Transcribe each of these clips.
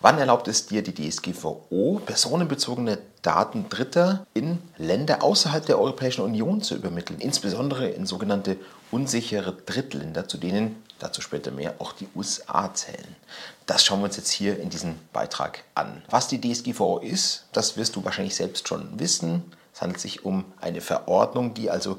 Wann erlaubt es dir die DSGVO, personenbezogene Daten Dritter in Länder außerhalb der Europäischen Union zu übermitteln, insbesondere in sogenannte unsichere Drittländer, zu denen, dazu später mehr, auch die USA zählen? Das schauen wir uns jetzt hier in diesem Beitrag an. Was die DSGVO ist, das wirst du wahrscheinlich selbst schon wissen. Es handelt sich um eine Verordnung, die also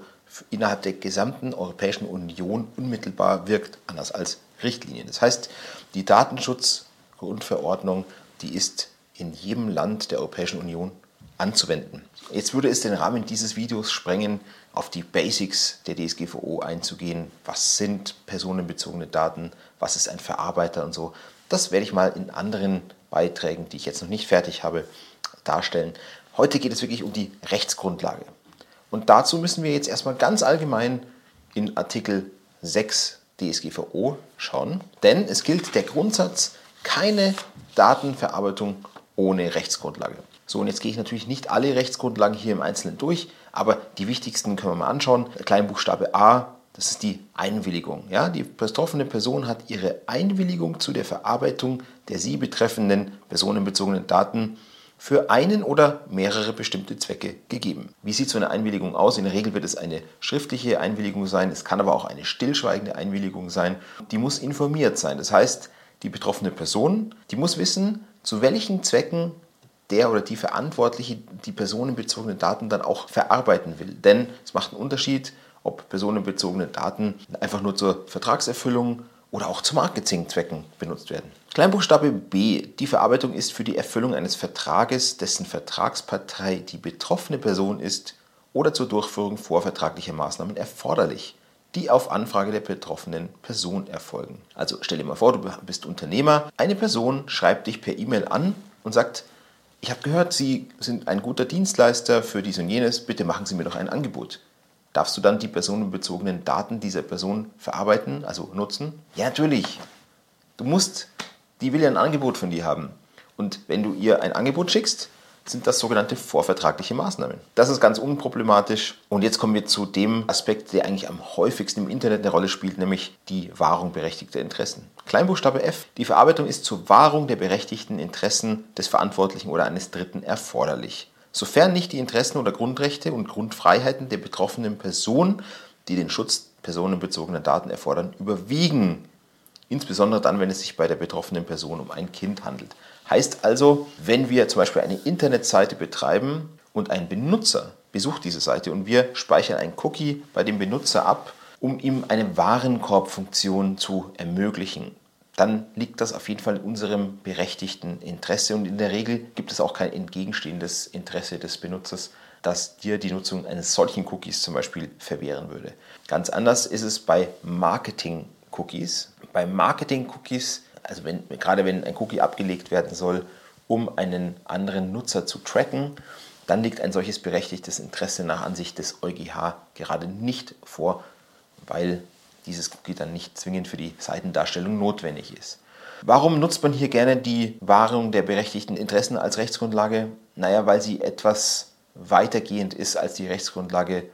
innerhalb der gesamten Europäischen Union unmittelbar wirkt, anders als Richtlinien. Das heißt, die Datenschutz- Grundverordnung, die ist in jedem Land der Europäischen Union anzuwenden. Jetzt würde es den Rahmen dieses Videos sprengen, auf die Basics der DSGVO einzugehen. Was sind personenbezogene Daten? Was ist ein Verarbeiter und so? Das werde ich mal in anderen Beiträgen, die ich jetzt noch nicht fertig habe, darstellen. Heute geht es wirklich um die Rechtsgrundlage. Und dazu müssen wir jetzt erstmal ganz allgemein in Artikel 6 DSGVO schauen. Denn es gilt der Grundsatz, keine Datenverarbeitung ohne Rechtsgrundlage. So, und jetzt gehe ich natürlich nicht alle Rechtsgrundlagen hier im Einzelnen durch, aber die wichtigsten können wir mal anschauen. Kleinbuchstabe A, das ist die Einwilligung. Ja, die betroffene Person hat ihre Einwilligung zu der Verarbeitung der sie betreffenden personenbezogenen Daten für einen oder mehrere bestimmte Zwecke gegeben. Wie sieht so eine Einwilligung aus? In der Regel wird es eine schriftliche Einwilligung sein, es kann aber auch eine stillschweigende Einwilligung sein. Die muss informiert sein. Das heißt, die betroffene Person, die muss wissen, zu welchen Zwecken der oder die Verantwortliche die personenbezogenen Daten dann auch verarbeiten will. Denn es macht einen Unterschied, ob personenbezogene Daten einfach nur zur Vertragserfüllung oder auch zu Marketingzwecken benutzt werden. Kleinbuchstabe B. Die Verarbeitung ist für die Erfüllung eines Vertrages, dessen Vertragspartei die betroffene Person ist oder zur Durchführung vorvertraglicher Maßnahmen erforderlich die auf Anfrage der betroffenen Person erfolgen. Also stell dir mal vor, du bist Unternehmer, eine Person schreibt dich per E-Mail an und sagt, ich habe gehört, Sie sind ein guter Dienstleister für dies und jenes, bitte machen Sie mir doch ein Angebot. Darfst du dann die personenbezogenen Daten dieser Person verarbeiten, also nutzen? Ja, natürlich. Du musst, die will ja ein Angebot von dir haben. Und wenn du ihr ein Angebot schickst, sind das sogenannte vorvertragliche Maßnahmen. Das ist ganz unproblematisch. Und jetzt kommen wir zu dem Aspekt, der eigentlich am häufigsten im Internet eine Rolle spielt, nämlich die Wahrung berechtigter Interessen. Kleinbuchstabe F. Die Verarbeitung ist zur Wahrung der berechtigten Interessen des Verantwortlichen oder eines Dritten erforderlich. Sofern nicht die Interessen oder Grundrechte und Grundfreiheiten der betroffenen Person, die den Schutz personenbezogener Daten erfordern, überwiegen. Insbesondere dann, wenn es sich bei der betroffenen Person um ein Kind handelt. Heißt also, wenn wir zum Beispiel eine Internetseite betreiben und ein Benutzer besucht diese Seite und wir speichern ein Cookie bei dem Benutzer ab, um ihm eine Warenkorbfunktion zu ermöglichen, dann liegt das auf jeden Fall in unserem berechtigten Interesse und in der Regel gibt es auch kein entgegenstehendes Interesse des Benutzers, das dir die Nutzung eines solchen Cookies zum Beispiel verwehren würde. Ganz anders ist es bei Marketing-Cookies. Bei Marketing-Cookies also wenn, gerade wenn ein Cookie abgelegt werden soll, um einen anderen Nutzer zu tracken, dann liegt ein solches berechtigtes Interesse nach Ansicht des EuGH gerade nicht vor, weil dieses Cookie dann nicht zwingend für die Seitendarstellung notwendig ist. Warum nutzt man hier gerne die Wahrung der berechtigten Interessen als Rechtsgrundlage? Naja, weil sie etwas weitergehend ist als die Rechtsgrundlage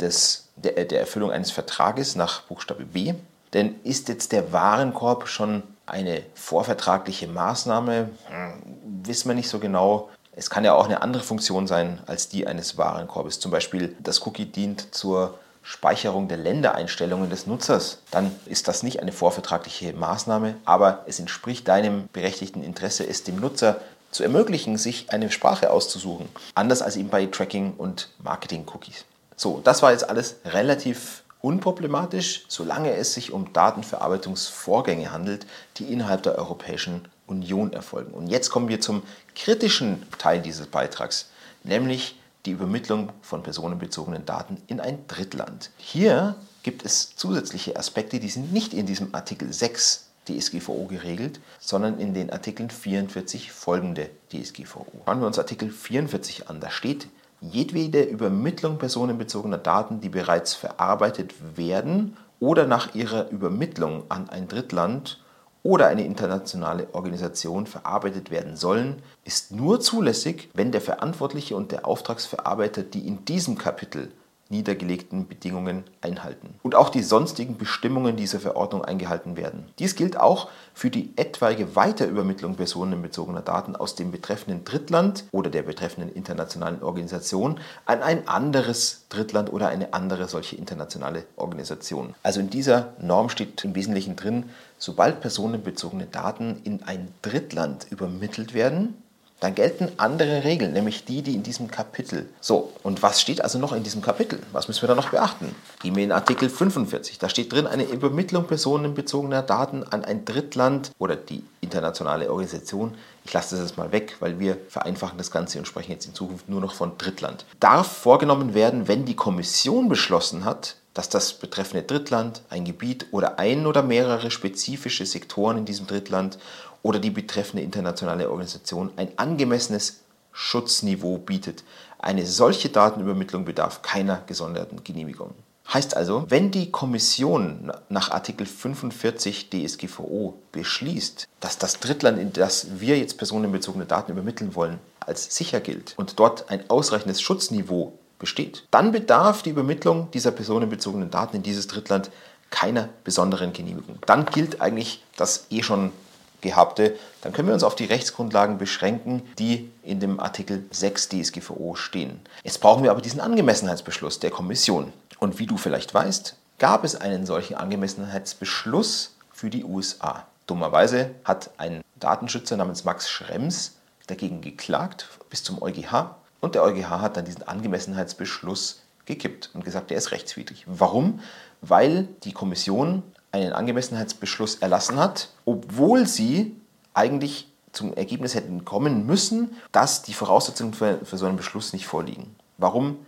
des, der, der Erfüllung eines Vertrages nach Buchstabe B. Denn ist jetzt der Warenkorb schon eine vorvertragliche Maßnahme, hm, wissen wir nicht so genau. Es kann ja auch eine andere Funktion sein als die eines Warenkorbes. Zum Beispiel das Cookie dient zur Speicherung der Ländereinstellungen des Nutzers, dann ist das nicht eine vorvertragliche Maßnahme, aber es entspricht deinem berechtigten Interesse, es dem Nutzer zu ermöglichen, sich eine Sprache auszusuchen. Anders als eben bei Tracking und Marketing-Cookies. So, das war jetzt alles relativ unproblematisch, solange es sich um Datenverarbeitungsvorgänge handelt, die innerhalb der Europäischen Union erfolgen. Und jetzt kommen wir zum kritischen Teil dieses Beitrags, nämlich die Übermittlung von personenbezogenen Daten in ein Drittland. Hier gibt es zusätzliche Aspekte, die sind nicht in diesem Artikel 6 DSGVO geregelt, sondern in den Artikeln 44 folgende DSGVO. Schauen wir uns Artikel 44 an. Da steht jedwede Übermittlung personenbezogener Daten, die bereits verarbeitet werden oder nach ihrer Übermittlung an ein Drittland oder eine internationale Organisation verarbeitet werden sollen, ist nur zulässig, wenn der Verantwortliche und der Auftragsverarbeiter die in diesem Kapitel niedergelegten Bedingungen einhalten und auch die sonstigen Bestimmungen dieser Verordnung eingehalten werden. Dies gilt auch für die etwaige Weiterübermittlung personenbezogener Daten aus dem betreffenden Drittland oder der betreffenden internationalen Organisation an ein anderes Drittland oder eine andere solche internationale Organisation. Also in dieser Norm steht im Wesentlichen drin, sobald personenbezogene Daten in ein Drittland übermittelt werden, dann gelten andere Regeln, nämlich die, die in diesem Kapitel. So, und was steht also noch in diesem Kapitel? Was müssen wir da noch beachten? Gehen wir in Artikel 45. Da steht drin, eine Übermittlung personenbezogener Daten an ein Drittland oder die internationale Organisation. Ich lasse das jetzt mal weg, weil wir vereinfachen das Ganze und sprechen jetzt in Zukunft nur noch von Drittland. Darf vorgenommen werden, wenn die Kommission beschlossen hat, dass das betreffende Drittland, ein Gebiet oder ein oder mehrere spezifische Sektoren in diesem Drittland oder die betreffende internationale Organisation ein angemessenes Schutzniveau bietet. Eine solche Datenübermittlung bedarf keiner gesonderten Genehmigung. Heißt also, wenn die Kommission nach Artikel 45 DSGVO beschließt, dass das Drittland, in das wir jetzt personenbezogene Daten übermitteln wollen, als sicher gilt und dort ein ausreichendes Schutzniveau besteht, dann bedarf die Übermittlung dieser personenbezogenen Daten in dieses Drittland keiner besonderen Genehmigung. Dann gilt eigentlich das eh schon gehabte, dann können wir uns auf die Rechtsgrundlagen beschränken, die in dem Artikel 6 DSGVO stehen. Jetzt brauchen wir aber diesen Angemessenheitsbeschluss der Kommission. Und wie du vielleicht weißt, gab es einen solchen Angemessenheitsbeschluss für die USA. Dummerweise hat ein Datenschützer namens Max Schrems dagegen geklagt bis zum EuGH und der EuGH hat dann diesen Angemessenheitsbeschluss gekippt und gesagt, der ist rechtswidrig. Warum? Weil die Kommission einen Angemessenheitsbeschluss erlassen hat, obwohl sie eigentlich zum Ergebnis hätten kommen müssen, dass die Voraussetzungen für, für so einen Beschluss nicht vorliegen. Warum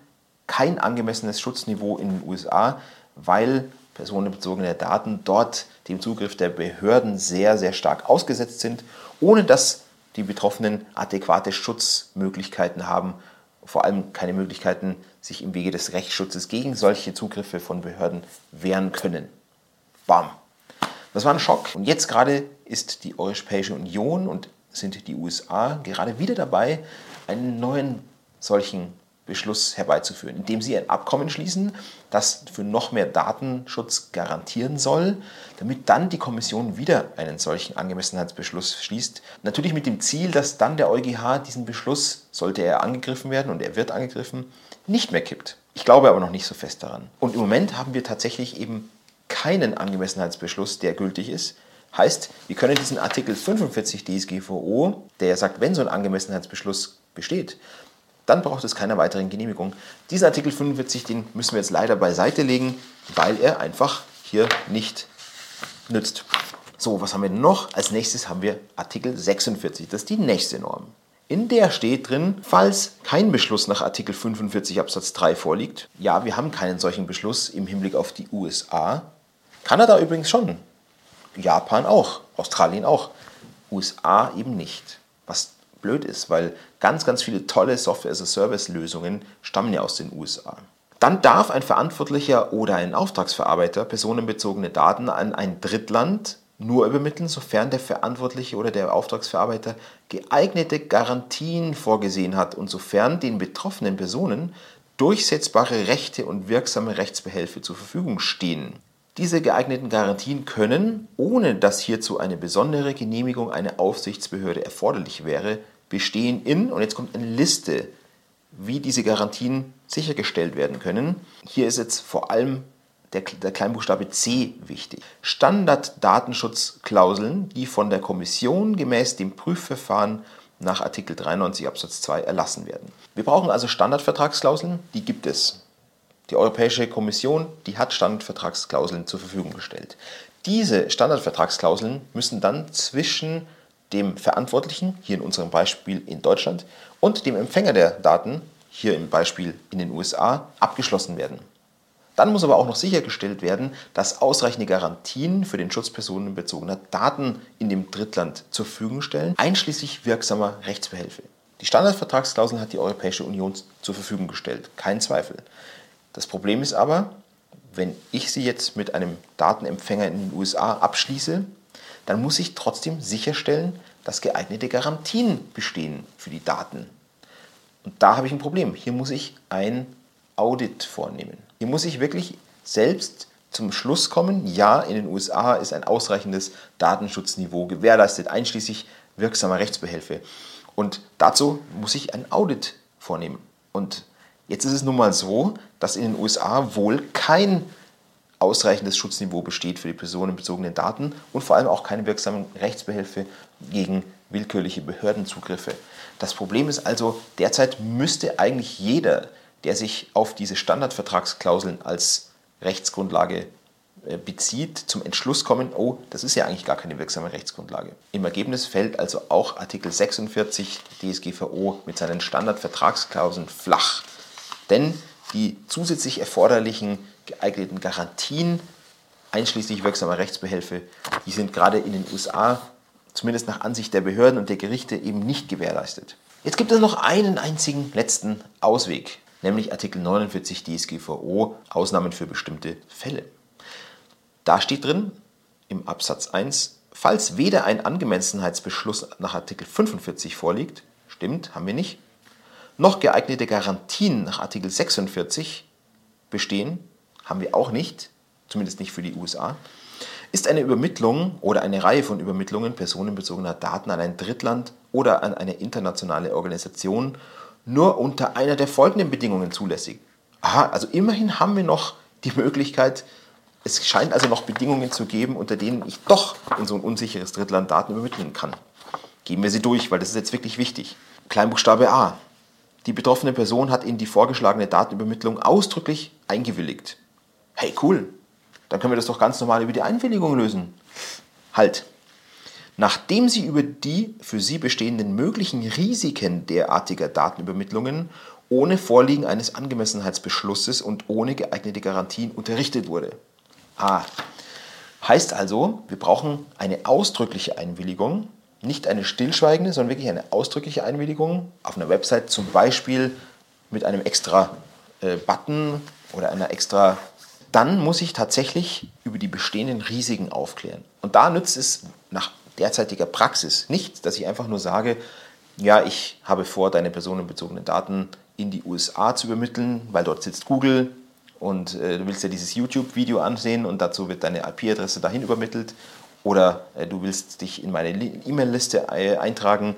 kein angemessenes Schutzniveau in den USA? Weil personenbezogene Daten dort dem Zugriff der Behörden sehr, sehr stark ausgesetzt sind, ohne dass die Betroffenen adäquate Schutzmöglichkeiten haben, vor allem keine Möglichkeiten, sich im Wege des Rechtsschutzes gegen solche Zugriffe von Behörden wehren können. Bam. Das war ein Schock. Und jetzt gerade ist die Europäische Union und sind die USA gerade wieder dabei, einen neuen solchen Beschluss herbeizuführen, indem sie ein Abkommen schließen, das für noch mehr Datenschutz garantieren soll, damit dann die Kommission wieder einen solchen Angemessenheitsbeschluss schließt. Natürlich mit dem Ziel, dass dann der EuGH diesen Beschluss, sollte er angegriffen werden und er wird angegriffen, nicht mehr kippt. Ich glaube aber noch nicht so fest daran. Und im Moment haben wir tatsächlich eben keinen Angemessenheitsbeschluss, der gültig ist. Heißt, wir können diesen Artikel 45 DSGVO, der sagt, wenn so ein Angemessenheitsbeschluss besteht, dann braucht es keine weiteren Genehmigung. Diesen Artikel 45, den müssen wir jetzt leider beiseite legen, weil er einfach hier nicht nützt. So, was haben wir noch? Als nächstes haben wir Artikel 46, das ist die nächste Norm. In der steht drin, falls kein Beschluss nach Artikel 45 Absatz 3 vorliegt, ja, wir haben keinen solchen Beschluss im Hinblick auf die USA, Kanada übrigens schon. Japan auch. Australien auch. USA eben nicht. Was blöd ist, weil ganz, ganz viele tolle Software-as-a-Service-Lösungen stammen ja aus den USA. Dann darf ein Verantwortlicher oder ein Auftragsverarbeiter personenbezogene Daten an ein Drittland nur übermitteln, sofern der Verantwortliche oder der Auftragsverarbeiter geeignete Garantien vorgesehen hat und sofern den betroffenen Personen durchsetzbare Rechte und wirksame Rechtsbehelfe zur Verfügung stehen. Diese geeigneten Garantien können, ohne dass hierzu eine besondere Genehmigung einer Aufsichtsbehörde erforderlich wäre, bestehen in, und jetzt kommt eine Liste, wie diese Garantien sichergestellt werden können. Hier ist jetzt vor allem der, der Kleinbuchstabe C wichtig. Standarddatenschutzklauseln, die von der Kommission gemäß dem Prüfverfahren nach Artikel 93 Absatz 2 erlassen werden. Wir brauchen also Standardvertragsklauseln, die gibt es. Die Europäische Kommission, die hat Standardvertragsklauseln zur Verfügung gestellt. Diese Standardvertragsklauseln müssen dann zwischen dem Verantwortlichen, hier in unserem Beispiel in Deutschland, und dem Empfänger der Daten, hier im Beispiel in den USA, abgeschlossen werden. Dann muss aber auch noch sichergestellt werden, dass ausreichende Garantien für den Schutz personenbezogener Daten in dem Drittland zur Verfügung stellen, einschließlich wirksamer Rechtsbehelfe. Die Standardvertragsklauseln hat die Europäische Union zur Verfügung gestellt, kein Zweifel. Das Problem ist aber, wenn ich sie jetzt mit einem Datenempfänger in den USA abschließe, dann muss ich trotzdem sicherstellen, dass geeignete Garantien bestehen für die Daten. Und da habe ich ein Problem. Hier muss ich ein Audit vornehmen. Hier muss ich wirklich selbst zum Schluss kommen, ja, in den USA ist ein ausreichendes Datenschutzniveau gewährleistet, einschließlich wirksamer Rechtsbehelfe. Und dazu muss ich ein Audit vornehmen. Und jetzt ist es nun mal so, dass in den USA wohl kein ausreichendes Schutzniveau besteht für die personenbezogenen Daten und vor allem auch keine wirksamen Rechtsbehelfe gegen willkürliche Behördenzugriffe. Das Problem ist also, derzeit müsste eigentlich jeder, der sich auf diese Standardvertragsklauseln als Rechtsgrundlage äh, bezieht, zum Entschluss kommen, oh, das ist ja eigentlich gar keine wirksame Rechtsgrundlage. Im Ergebnis fällt also auch Artikel 46 DSGVO mit seinen Standardvertragsklauseln flach. Denn die zusätzlich erforderlichen geeigneten Garantien, einschließlich wirksamer Rechtsbehelfe, die sind gerade in den USA, zumindest nach Ansicht der Behörden und der Gerichte, eben nicht gewährleistet. Jetzt gibt es noch einen einzigen letzten Ausweg, nämlich Artikel 49 DSGVO, Ausnahmen für bestimmte Fälle. Da steht drin im Absatz 1, falls weder ein Angemessenheitsbeschluss nach Artikel 45 vorliegt, stimmt, haben wir nicht, noch geeignete Garantien nach Artikel 46 bestehen, haben wir auch nicht, zumindest nicht für die USA, ist eine Übermittlung oder eine Reihe von Übermittlungen personenbezogener Daten an ein Drittland oder an eine internationale Organisation nur unter einer der folgenden Bedingungen zulässig. Aha, also immerhin haben wir noch die Möglichkeit, es scheint also noch Bedingungen zu geben, unter denen ich doch in so ein unsicheres Drittland Daten übermitteln kann. Geben wir sie durch, weil das ist jetzt wirklich wichtig. Kleinbuchstabe A. Die betroffene Person hat in die vorgeschlagene Datenübermittlung ausdrücklich eingewilligt. Hey, cool. Dann können wir das doch ganz normal über die Einwilligung lösen. Halt. Nachdem sie über die für sie bestehenden möglichen Risiken derartiger Datenübermittlungen ohne Vorliegen eines Angemessenheitsbeschlusses und ohne geeignete Garantien unterrichtet wurde. Ah, heißt also, wir brauchen eine ausdrückliche Einwilligung, nicht eine stillschweigende, sondern wirklich eine ausdrückliche Einwilligung auf einer Website, zum Beispiel mit einem extra äh, Button oder einer extra. Dann muss ich tatsächlich über die bestehenden Risiken aufklären. Und da nützt es nach derzeitiger Praxis nicht, dass ich einfach nur sage, ja, ich habe vor, deine personenbezogenen Daten in die USA zu übermitteln, weil dort sitzt Google, und äh, du willst ja dieses YouTube-Video ansehen und dazu wird deine IP-Adresse dahin übermittelt oder äh, du willst dich in meine E-Mail-Liste äh, eintragen.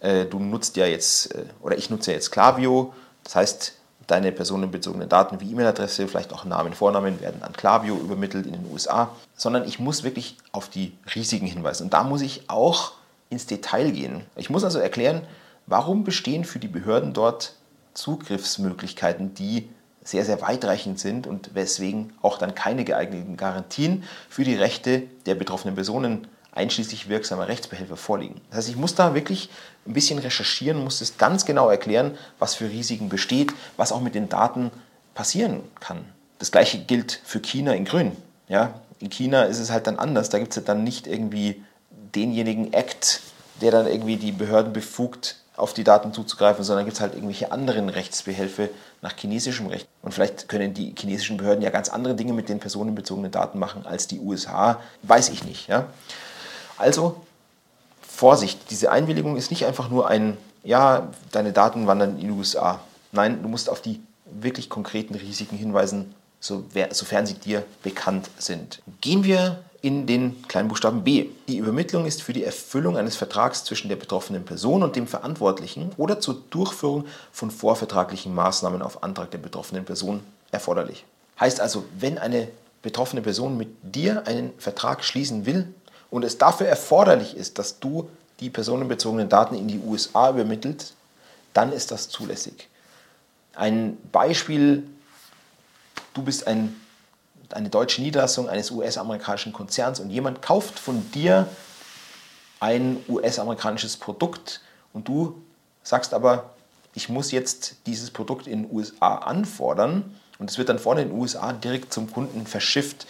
Äh, du nutzt ja jetzt, äh, oder ich nutze ja jetzt Klaviyo, das heißt, deine personenbezogenen Daten wie E-Mail-Adresse, vielleicht auch Namen, Vornamen werden an Klaviyo übermittelt in den USA, sondern ich muss wirklich auf die Risiken hinweisen. Und da muss ich auch ins Detail gehen. Ich muss also erklären, warum bestehen für die Behörden dort Zugriffsmöglichkeiten, die sehr, sehr weitreichend sind und weswegen auch dann keine geeigneten Garantien für die Rechte der betroffenen Personen einschließlich wirksamer Rechtsbehelfe vorliegen. Das heißt, ich muss da wirklich ein bisschen recherchieren, muss es ganz genau erklären, was für Risiken besteht, was auch mit den Daten passieren kann. Das gleiche gilt für China in Grün. Ja, in China ist es halt dann anders. Da gibt es dann nicht irgendwie denjenigen Act, der dann irgendwie die Behörden befugt, auf die Daten zuzugreifen, sondern gibt es halt irgendwelche anderen Rechtsbehelfe nach chinesischem Recht. Und vielleicht können die chinesischen Behörden ja ganz andere Dinge mit den personenbezogenen Daten machen als die USA, weiß ich nicht. Ja? Also Vorsicht, diese Einwilligung ist nicht einfach nur ein, ja, deine Daten wandern in die USA. Nein, du musst auf die wirklich konkreten Risiken hinweisen, sofern sie dir bekannt sind. Gehen wir in den Kleinbuchstaben B. Die Übermittlung ist für die Erfüllung eines Vertrags zwischen der betroffenen Person und dem Verantwortlichen oder zur Durchführung von vorvertraglichen Maßnahmen auf Antrag der betroffenen Person erforderlich. Heißt also, wenn eine betroffene Person mit dir einen Vertrag schließen will und es dafür erforderlich ist, dass du die personenbezogenen Daten in die USA übermittelt, dann ist das zulässig. Ein Beispiel, du bist ein eine deutsche Niederlassung eines US-amerikanischen Konzerns und jemand kauft von dir ein US-amerikanisches Produkt und du sagst aber, ich muss jetzt dieses Produkt in den USA anfordern und es wird dann vorne in den USA direkt zum Kunden verschifft,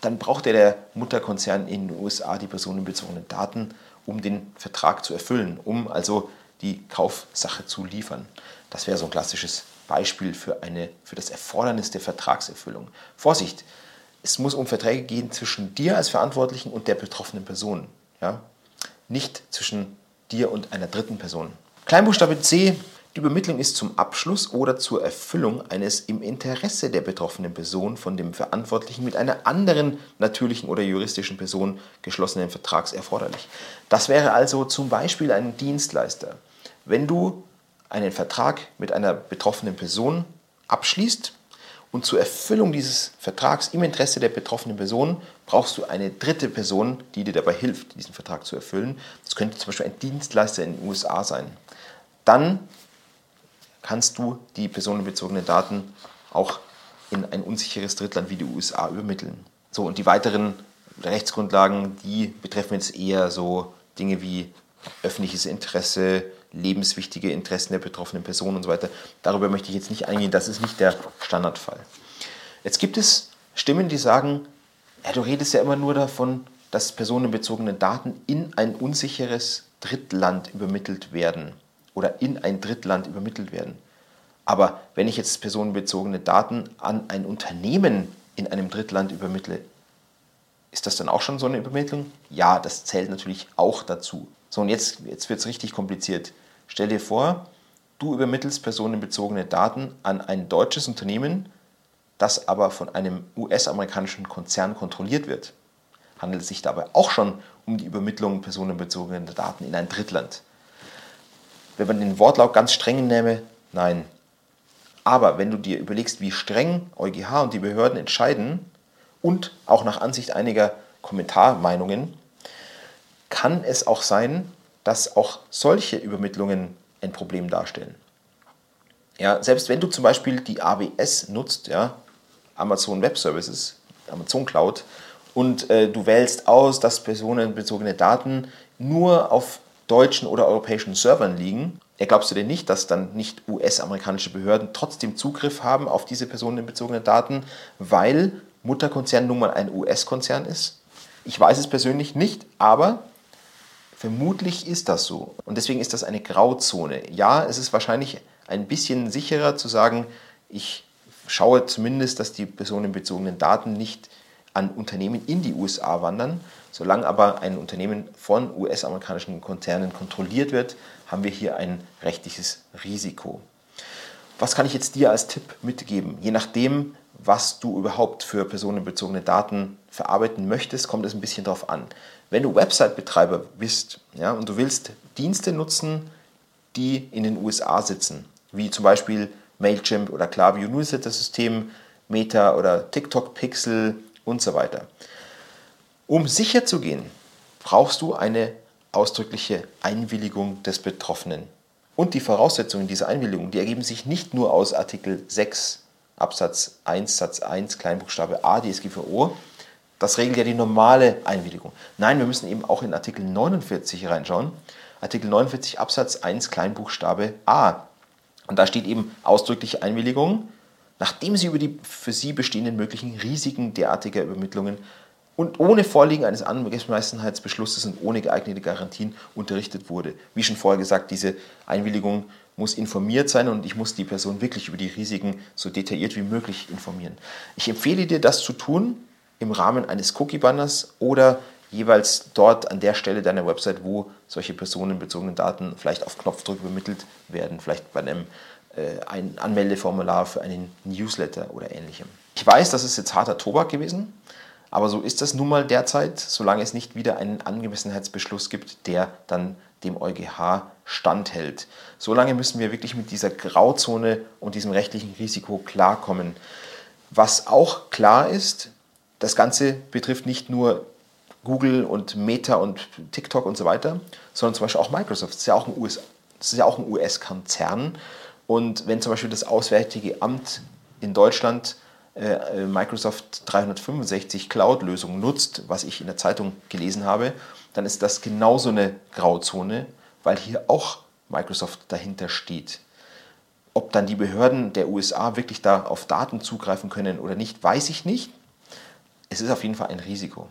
dann braucht der Mutterkonzern in den USA die personenbezogenen Daten, um den Vertrag zu erfüllen, um also die Kaufsache zu liefern. Das wäre so ein klassisches Beispiel für, eine, für das Erfordernis der Vertragserfüllung. Vorsicht, es muss um Verträge gehen zwischen dir als Verantwortlichen und der betroffenen Person. Ja? Nicht zwischen dir und einer dritten Person. Kleinbuchstabe C, Die Übermittlung ist zum Abschluss oder zur Erfüllung eines im Interesse der betroffenen Person von dem Verantwortlichen mit einer anderen natürlichen oder juristischen Person geschlossenen Vertrags erforderlich. Das wäre also zum Beispiel ein Dienstleister. Wenn du einen Vertrag mit einer betroffenen Person abschließt und zur Erfüllung dieses Vertrags im Interesse der betroffenen Person brauchst du eine dritte Person, die dir dabei hilft, diesen Vertrag zu erfüllen. Das könnte zum Beispiel ein Dienstleister in den USA sein. Dann kannst du die personenbezogenen Daten auch in ein unsicheres Drittland wie die USA übermitteln. So, und die weiteren Rechtsgrundlagen, die betreffen jetzt eher so Dinge wie öffentliches Interesse, lebenswichtige Interessen der betroffenen Person und so weiter. Darüber möchte ich jetzt nicht eingehen, das ist nicht der Standardfall. Jetzt gibt es Stimmen, die sagen, ja, du redest ja immer nur davon, dass personenbezogene Daten in ein unsicheres Drittland übermittelt werden oder in ein Drittland übermittelt werden. Aber wenn ich jetzt personenbezogene Daten an ein Unternehmen in einem Drittland übermittle, ist das dann auch schon so eine Übermittlung? Ja, das zählt natürlich auch dazu. So, und jetzt, jetzt wird es richtig kompliziert. Stell dir vor, du übermittelst personenbezogene Daten an ein deutsches Unternehmen, das aber von einem US-amerikanischen Konzern kontrolliert wird. Handelt es sich dabei auch schon um die Übermittlung personenbezogener Daten in ein Drittland? Wenn man den Wortlaut ganz streng nehme, nein. Aber wenn du dir überlegst, wie streng EuGH und die Behörden entscheiden und auch nach Ansicht einiger Kommentarmeinungen, kann es auch sein, dass auch solche Übermittlungen ein Problem darstellen. Ja, selbst wenn du zum Beispiel die AWS nutzt, ja, Amazon Web Services, Amazon Cloud, und äh, du wählst aus, dass personenbezogene Daten nur auf deutschen oder europäischen Servern liegen, glaubst du denn nicht, dass dann nicht US-amerikanische Behörden trotzdem Zugriff haben auf diese personenbezogenen Daten, weil Mutterkonzern nun mal ein US-Konzern ist? Ich weiß es persönlich nicht, aber vermutlich ist das so. Und deswegen ist das eine Grauzone. Ja, es ist wahrscheinlich ein bisschen sicherer zu sagen, ich schaue zumindest, dass die personenbezogenen Daten nicht an Unternehmen in die USA wandern. Solange aber ein Unternehmen von US-amerikanischen Konzernen kontrolliert wird, haben wir hier ein rechtliches Risiko. Was kann ich jetzt dir als Tipp mitgeben? Je nachdem, was du überhaupt für personenbezogene Daten verarbeiten möchtest, kommt es ein bisschen darauf an. Wenn du Website-Betreiber bist ja, und du willst Dienste nutzen, die in den USA sitzen, wie zum Beispiel Mailchimp oder Klaviyo Newsletter-System, Meta oder TikTok Pixel und so weiter. Um sicher zu gehen, brauchst du eine ausdrückliche Einwilligung des Betroffenen. Und die Voraussetzungen dieser Einwilligung, die ergeben sich nicht nur aus Artikel 6 Absatz 1 Satz 1 Kleinbuchstabe a DSGVO, das regelt ja die normale Einwilligung. Nein, wir müssen eben auch in Artikel 49 reinschauen. Artikel 49 Absatz 1 Kleinbuchstabe a. Und da steht eben ausdrückliche Einwilligung, nachdem sie über die für sie bestehenden möglichen Risiken derartiger Übermittlungen und ohne Vorliegen eines Angemessenheitsbeschlusses und ohne geeignete Garantien unterrichtet wurde. Wie schon vorher gesagt, diese Einwilligung muss informiert sein und ich muss die Person wirklich über die Risiken so detailliert wie möglich informieren. Ich empfehle dir, das zu tun im Rahmen eines Cookie-Banners oder jeweils dort an der Stelle deiner Website, wo solche personenbezogenen Daten vielleicht auf Knopfdruck übermittelt werden, vielleicht bei einem äh, ein Anmeldeformular für einen Newsletter oder ähnlichem. Ich weiß, das ist jetzt harter Tobak gewesen, aber so ist das nun mal derzeit, solange es nicht wieder einen Angemessenheitsbeschluss gibt, der dann dem EuGH standhält. Solange müssen wir wirklich mit dieser Grauzone und diesem rechtlichen Risiko klarkommen. Was auch klar ist, das Ganze betrifft nicht nur Google und Meta und TikTok und so weiter, sondern zum Beispiel auch Microsoft. Das ist ja auch ein US, ja US-Konzern. Und wenn zum Beispiel das Auswärtige Amt in Deutschland Microsoft 365 Cloud-Lösung nutzt, was ich in der Zeitung gelesen habe, dann ist das genauso eine Grauzone, weil hier auch Microsoft dahinter steht. Ob dann die Behörden der USA wirklich da auf Daten zugreifen können oder nicht, weiß ich nicht. Es ist auf jeden Fall ein Risiko.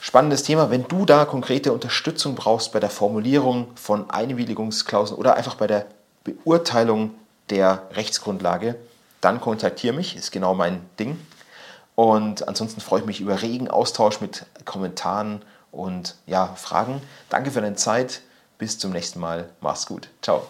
Spannendes Thema, wenn du da konkrete Unterstützung brauchst bei der Formulierung von Einwilligungsklauseln oder einfach bei der Beurteilung der Rechtsgrundlage, dann kontaktiere mich, ist genau mein Ding. Und ansonsten freue ich mich über regen Austausch mit Kommentaren und ja, Fragen. Danke für deine Zeit. Bis zum nächsten Mal. Mach's gut. Ciao.